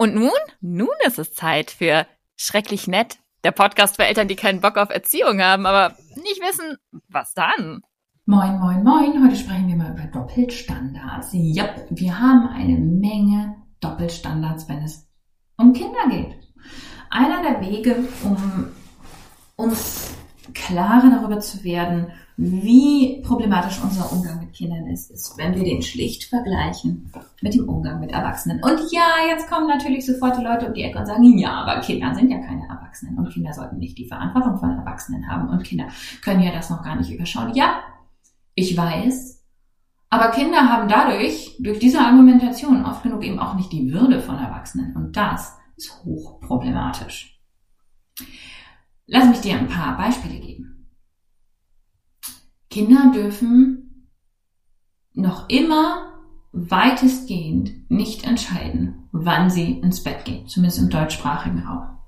Und nun? Nun ist es Zeit für Schrecklich Nett, der Podcast für Eltern, die keinen Bock auf Erziehung haben, aber nicht wissen, was dann. Moin, moin, moin. Heute sprechen wir mal über Doppelstandards. Ja, wir haben eine Menge Doppelstandards, wenn es um Kinder geht. Einer der Wege, um uns klarer darüber zu werden, wie problematisch unser Umgang mit Kindern ist, ist, wenn wir den schlicht vergleichen mit dem Umgang mit Erwachsenen. Und ja, jetzt kommen natürlich sofort die Leute um die Ecke und sagen, ja, aber Kinder sind ja keine Erwachsenen und Kinder sollten nicht die Verantwortung von Erwachsenen haben und Kinder können ja das noch gar nicht überschauen. Ja, ich weiß, aber Kinder haben dadurch, durch diese Argumentation, oft genug eben auch nicht die Würde von Erwachsenen und das ist hochproblematisch. Lass mich dir ein paar Beispiele geben. Kinder dürfen noch immer weitestgehend nicht entscheiden, wann sie ins Bett gehen, zumindest im deutschsprachigen Raum.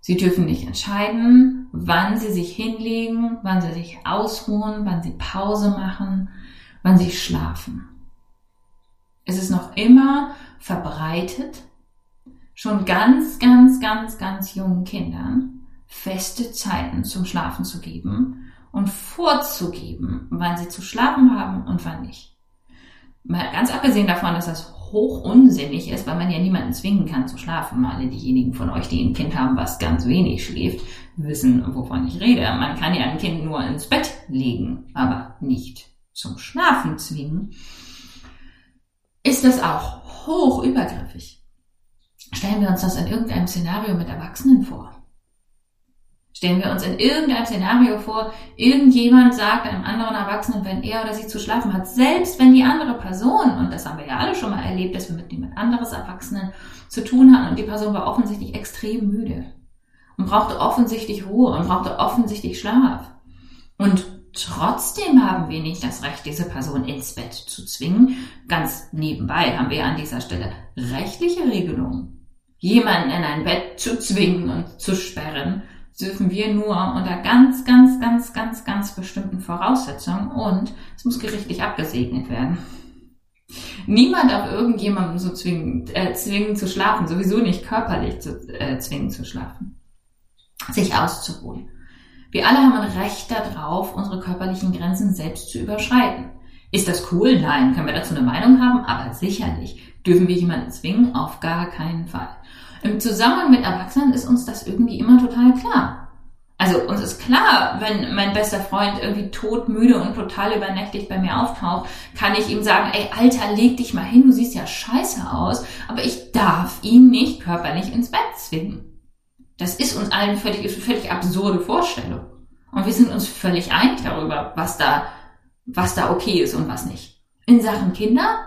Sie dürfen nicht entscheiden, wann sie sich hinlegen, wann sie sich ausruhen, wann sie Pause machen, wann sie schlafen. Es ist noch immer verbreitet, schon ganz, ganz, ganz, ganz jungen Kindern feste Zeiten zum Schlafen zu geben und vorzugeben, wann sie zu schlafen haben und wann nicht. Mal ganz abgesehen davon, dass das hoch unsinnig ist, weil man ja niemanden zwingen kann zu schlafen. Alle diejenigen von euch, die ein Kind haben, was ganz wenig schläft, wissen, wovon ich rede. Man kann ja ein Kind nur ins Bett legen, aber nicht zum Schlafen zwingen. Ist das auch hoch übergriffig? Stellen wir uns das in irgendeinem Szenario mit Erwachsenen vor. Stellen wir uns in irgendeinem Szenario vor, irgendjemand sagt einem anderen Erwachsenen, wenn er oder sie zu schlafen hat, selbst wenn die andere Person, und das haben wir ja alle schon mal erlebt, dass wir mit jemand anderes Erwachsenen zu tun hatten und die Person war offensichtlich extrem müde und brauchte offensichtlich Ruhe und brauchte offensichtlich Schlaf. Und trotzdem haben wir nicht das Recht, diese Person ins Bett zu zwingen. Ganz nebenbei haben wir an dieser Stelle rechtliche Regelungen. Jemanden in ein Bett zu zwingen und zu sperren, dürfen wir nur unter ganz, ganz, ganz, ganz, ganz bestimmten Voraussetzungen und es muss gerichtlich abgesegnet werden. Niemand darf irgendjemanden so zwingen, äh, zwingen zu schlafen, sowieso nicht körperlich zu, äh, zwingen zu schlafen, sich auszuruhen. Wir alle haben ein Recht darauf, unsere körperlichen Grenzen selbst zu überschreiten. Ist das cool? Nein. Können wir dazu eine Meinung haben? Aber sicherlich. Dürfen wir jemanden zwingen? Auf gar keinen Fall. Im Zusammenhang mit Erwachsenen ist uns das irgendwie immer total klar. Also uns ist klar, wenn mein bester Freund irgendwie todmüde und total übernächtig bei mir auftaucht, kann ich ihm sagen, ey Alter, leg dich mal hin, du siehst ja scheiße aus, aber ich darf ihn nicht körperlich ins Bett zwingen. Das ist uns allen völlig, ist eine völlig absurde Vorstellung. Und wir sind uns völlig einig darüber, was da, was da okay ist und was nicht. In Sachen Kinder,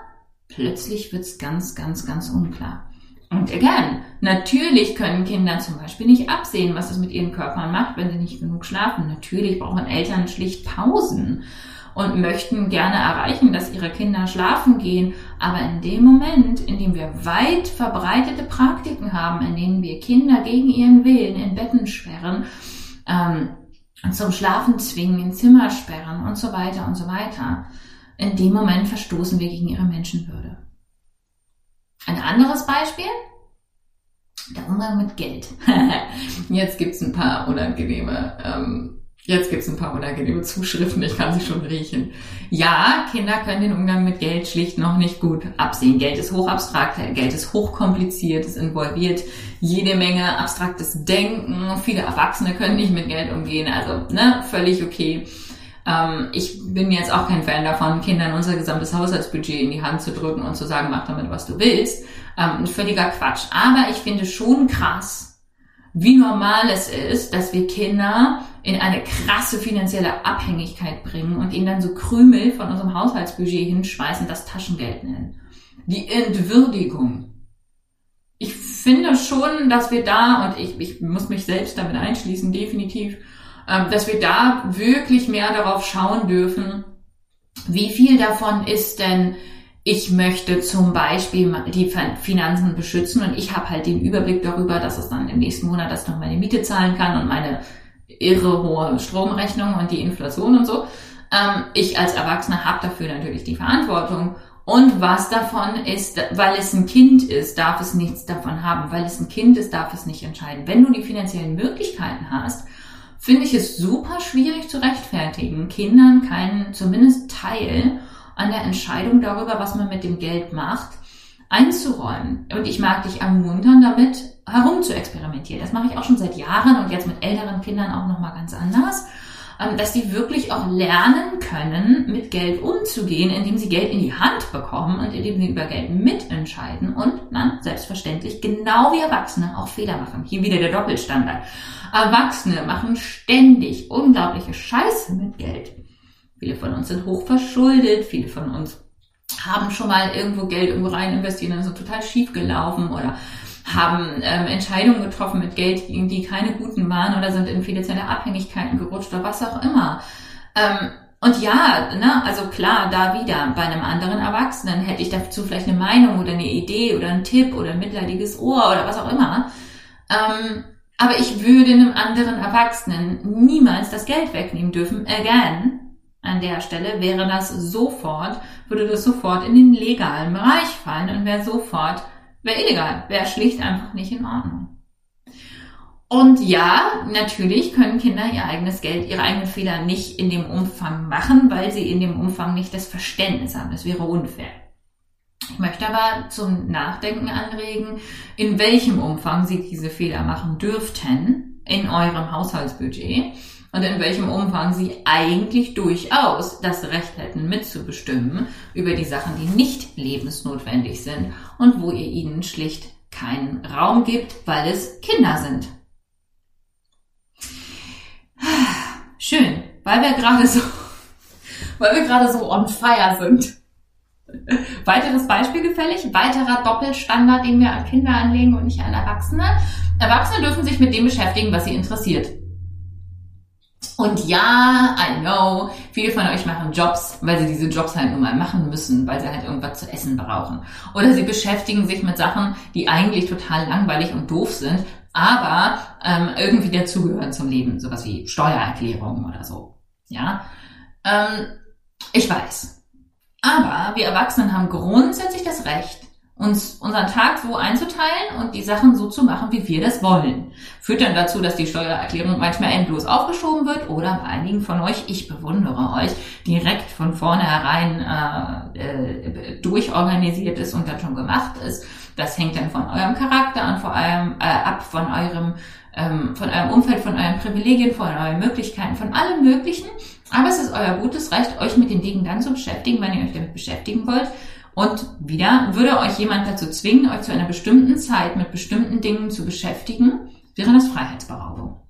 plötzlich wird's ganz, ganz, ganz unklar. Und again, natürlich können Kinder zum Beispiel nicht absehen, was es mit ihren Körpern macht, wenn sie nicht genug schlafen. Natürlich brauchen Eltern schlicht Pausen und möchten gerne erreichen, dass ihre Kinder schlafen gehen. Aber in dem Moment, in dem wir weit verbreitete Praktiken haben, in denen wir Kinder gegen ihren Willen in Betten sperren, ähm, zum Schlafen zwingen, in Zimmer sperren und so weiter und so weiter, in dem Moment verstoßen wir gegen ihre Menschenwürde. Ein anderes Beispiel? Der Umgang mit Geld. jetzt gibt's ein paar unangenehme, ähm, jetzt gibt's ein paar unangenehme Zuschriften, ich kann sie schon riechen. Ja, Kinder können den Umgang mit Geld schlicht noch nicht gut absehen. Geld ist hochabstrakt, Geld ist hochkompliziert, es involviert jede Menge abstraktes Denken. Viele Erwachsene können nicht mit Geld umgehen, also ne, völlig okay. Ähm, ich bin jetzt auch kein Fan davon, Kindern unser gesamtes Haushaltsbudget in die Hand zu drücken und zu sagen, mach damit, was du willst. Ähm, völliger Quatsch. Aber ich finde schon krass, wie normal es ist, dass wir Kinder in eine krasse finanzielle Abhängigkeit bringen und ihnen dann so Krümel von unserem Haushaltsbudget hinschmeißen, das Taschengeld nennen. Die Entwürdigung. Ich finde schon, dass wir da, und ich, ich muss mich selbst damit einschließen, definitiv, dass wir da wirklich mehr darauf schauen dürfen, wie viel davon ist denn ich möchte zum Beispiel die Finanzen beschützen und ich habe halt den Überblick darüber, dass es dann im nächsten Monat, dass noch meine Miete zahlen kann und meine irre hohe Stromrechnung und die Inflation und so. Ähm, ich als Erwachsener habe dafür natürlich die Verantwortung Und was davon ist, weil es ein Kind ist, darf es nichts davon haben. Weil es ein Kind ist, darf es nicht entscheiden. Wenn du die finanziellen Möglichkeiten hast, finde ich es super schwierig zu rechtfertigen, Kindern keinen, zumindest Teil an der Entscheidung darüber, was man mit dem Geld macht, einzuräumen. Und ich mag dich ermuntern, damit herum zu experimentieren. Das mache ich auch schon seit Jahren und jetzt mit älteren Kindern auch nochmal ganz anders. Ähm, dass die wirklich auch lernen können, mit Geld umzugehen, indem sie Geld in die Hand bekommen und indem sie über Geld mitentscheiden und dann selbstverständlich genau wie Erwachsene auch Fehler machen. Hier wieder der Doppelstandard. Erwachsene machen ständig unglaubliche Scheiße mit Geld. Viele von uns sind hochverschuldet, viele von uns haben schon mal irgendwo Geld irgendwo rein investiert und sind total schief gelaufen oder haben ähm, Entscheidungen getroffen mit Geld, die keine guten waren oder sind in finanzielle Abhängigkeiten gerutscht oder was auch immer. Ähm, und ja, ne, also klar, da wieder, bei einem anderen Erwachsenen hätte ich dazu vielleicht eine Meinung oder eine Idee oder einen Tipp oder ein mitleidiges Ohr oder was auch immer. Ähm, aber ich würde einem anderen Erwachsenen niemals das Geld wegnehmen dürfen, again. An der Stelle wäre das sofort, würde das sofort in den legalen Bereich fallen und wäre sofort Wäre illegal, wäre schlicht einfach nicht in Ordnung. Und ja, natürlich können Kinder ihr eigenes Geld, ihre eigenen Fehler nicht in dem Umfang machen, weil sie in dem Umfang nicht das Verständnis haben. Das wäre unfair. Ich möchte aber zum Nachdenken anregen, in welchem Umfang sie diese Fehler machen dürften in eurem Haushaltsbudget und in welchem Umfang sie eigentlich durchaus das Recht hätten mitzubestimmen über die Sachen, die nicht lebensnotwendig sind und wo ihr ihnen schlicht keinen Raum gibt, weil es Kinder sind. Schön, weil wir gerade so, weil wir gerade so on fire sind. Weiteres Beispiel gefällig, weiterer Doppelstandard, den wir an Kinder anlegen und nicht an Erwachsene. Erwachsene dürfen sich mit dem beschäftigen, was sie interessiert. Und ja, I know, viele von euch machen Jobs, weil sie diese Jobs halt nun mal machen müssen, weil sie halt irgendwas zu essen brauchen. Oder sie beschäftigen sich mit Sachen, die eigentlich total langweilig und doof sind, aber ähm, irgendwie dazugehören zum Leben, sowas wie Steuererklärungen oder so. Ja, ähm, ich weiß. Aber wir Erwachsenen haben grundsätzlich das Recht, uns unseren Tag so einzuteilen und die Sachen so zu machen, wie wir das wollen. Führt dann dazu, dass die Steuererklärung manchmal endlos aufgeschoben wird oder bei einigen von euch, ich bewundere euch, direkt von vornherein äh, äh, durchorganisiert ist und dann schon gemacht ist. Das hängt dann von eurem Charakter an, vor allem äh, ab von eurem ähm, von eurem Umfeld, von euren Privilegien, von euren Möglichkeiten, von allem Möglichen. Aber es ist euer gutes Recht, euch mit den Dingen dann zu beschäftigen, wenn ihr euch damit beschäftigen wollt und wieder, würde euch jemand dazu zwingen, euch zu einer bestimmten Zeit mit bestimmten Dingen zu beschäftigen, wäre das Freiheitsberaubung.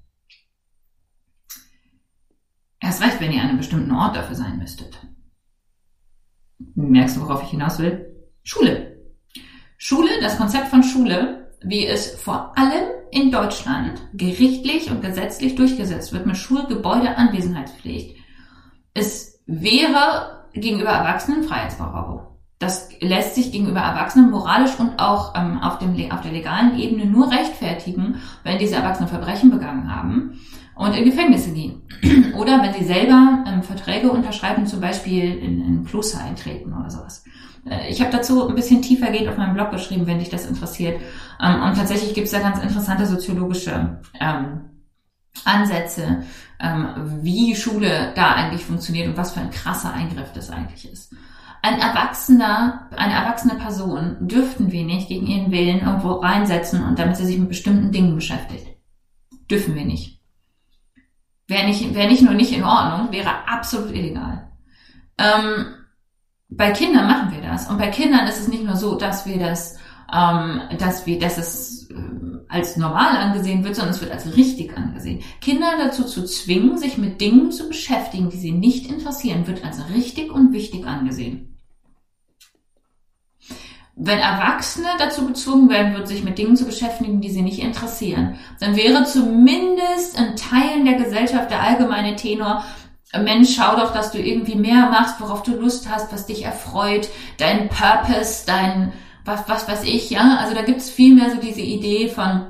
Erst recht, wenn ihr an einem bestimmten Ort dafür sein müsstet. Merkst du, worauf ich hinaus will? Schule. Schule, das Konzept von Schule, wie es vor allem in Deutschland gerichtlich und gesetzlich durchgesetzt wird mit Schulgebäudeanwesenheitspflicht, es wäre gegenüber Erwachsenen Freiheitsberaubung. Das lässt sich gegenüber Erwachsenen moralisch und auch ähm, auf, dem, auf der legalen Ebene nur rechtfertigen, wenn diese Erwachsenen Verbrechen begangen haben und in Gefängnisse gehen. oder wenn sie selber ähm, Verträge unterschreiben, zum Beispiel in, in Kloster eintreten oder sowas. Äh, ich habe dazu ein bisschen tiefergehend auf meinem Blog geschrieben, wenn dich das interessiert. Ähm, und tatsächlich gibt es da ganz interessante soziologische ähm, Ansätze, ähm, wie Schule da eigentlich funktioniert und was für ein krasser Eingriff das eigentlich ist. Ein Erwachsener, eine erwachsene Person dürften wir nicht gegen ihren Willen irgendwo reinsetzen und damit sie sich mit bestimmten Dingen beschäftigt. Dürfen wir nicht. Wäre nicht, wäre nicht nur nicht in Ordnung, wäre absolut illegal. Ähm, bei Kindern machen wir das. Und bei Kindern ist es nicht nur so, dass wir das, ähm, dass wir, dass es äh, als normal angesehen wird, sondern es wird als richtig angesehen. Kinder dazu zu zwingen, sich mit Dingen zu beschäftigen, die sie nicht interessieren, wird als richtig und wichtig angesehen wenn Erwachsene dazu gezwungen werden würden, sich mit Dingen zu beschäftigen, die sie nicht interessieren, dann wäre zumindest in Teilen der Gesellschaft der allgemeine Tenor, Mensch, schau doch, dass du irgendwie mehr machst, worauf du Lust hast, was dich erfreut, dein Purpose, dein, was, was weiß ich, ja. Also da gibt's viel mehr so diese Idee von,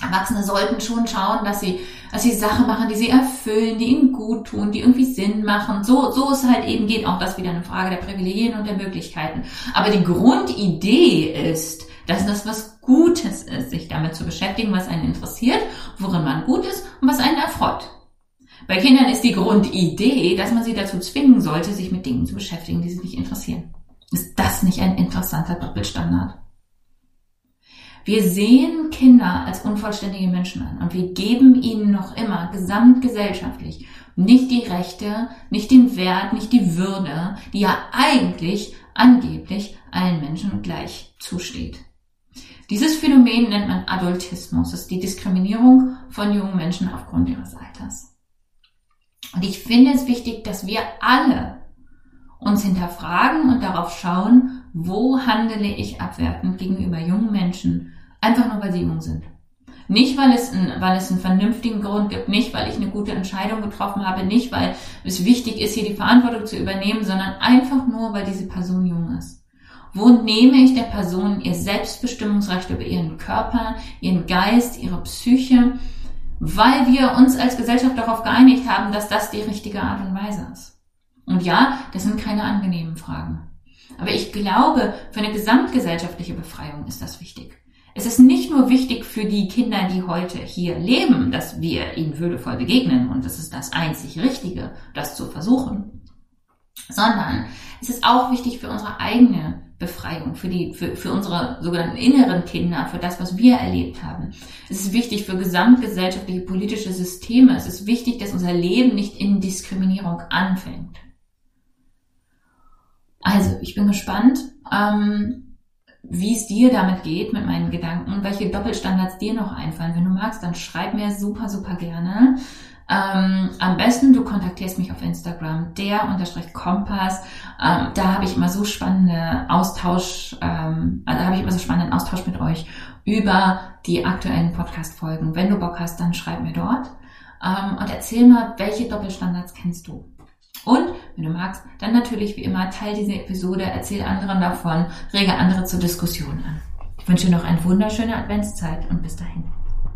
Erwachsene sollten schon schauen, dass sie, dass sie Sachen machen, die sie erfüllen, die ihnen gut tun, die irgendwie Sinn machen. So, so es halt eben geht. Auch das wieder eine Frage der Privilegien und der Möglichkeiten. Aber die Grundidee ist, dass das was Gutes ist, sich damit zu beschäftigen, was einen interessiert, worin man gut ist und was einen erfreut. Bei Kindern ist die Grundidee, dass man sie dazu zwingen sollte, sich mit Dingen zu beschäftigen, die sie nicht interessieren. Ist das nicht ein interessanter Doppelstandard? Wir sehen Kinder als unvollständige Menschen an und wir geben ihnen noch immer gesamtgesellschaftlich nicht die Rechte, nicht den Wert, nicht die Würde, die ja eigentlich angeblich allen Menschen gleich zusteht. Dieses Phänomen nennt man Adultismus. Das ist die Diskriminierung von jungen Menschen aufgrund ihres Alters. Und ich finde es wichtig, dass wir alle uns hinterfragen und darauf schauen, wo handele ich abwertend gegenüber jungen Menschen, einfach nur weil sie jung sind. Nicht, weil es, ein, weil es einen vernünftigen Grund gibt, nicht, weil ich eine gute Entscheidung getroffen habe, nicht, weil es wichtig ist, hier die Verantwortung zu übernehmen, sondern einfach nur, weil diese Person jung ist. Wo nehme ich der Person ihr Selbstbestimmungsrecht über ihren Körper, ihren Geist, ihre Psyche, weil wir uns als Gesellschaft darauf geeinigt haben, dass das die richtige Art und Weise ist. Und ja, das sind keine angenehmen Fragen. Aber ich glaube, für eine gesamtgesellschaftliche Befreiung ist das wichtig. Es ist nicht nur wichtig für die Kinder, die heute hier leben, dass wir ihnen würdevoll begegnen und das ist das einzig Richtige, das zu versuchen, sondern es ist auch wichtig für unsere eigene Befreiung, für die, für, für unsere sogenannten inneren Kinder, für das, was wir erlebt haben. Es ist wichtig für gesamtgesellschaftliche politische Systeme. Es ist wichtig, dass unser Leben nicht in Diskriminierung anfängt. Also, ich bin gespannt, ähm, wie es dir damit geht mit meinen Gedanken, welche Doppelstandards dir noch einfallen. Wenn du magst, dann schreib mir super, super gerne. Ähm, am besten, du kontaktierst mich auf Instagram, der unterstrich Kompass. Ähm, da habe ich immer so spannende Austausch, ähm, also habe ich immer so spannenden Austausch mit euch über die aktuellen Podcast-Folgen. Wenn du Bock hast, dann schreib mir dort ähm, und erzähl mal, welche Doppelstandards kennst du. Und wenn du magst, dann natürlich wie immer teil diese Episode, erzähl anderen davon, rege andere zur Diskussion an. Ich wünsche dir noch eine wunderschöne Adventszeit und bis dahin.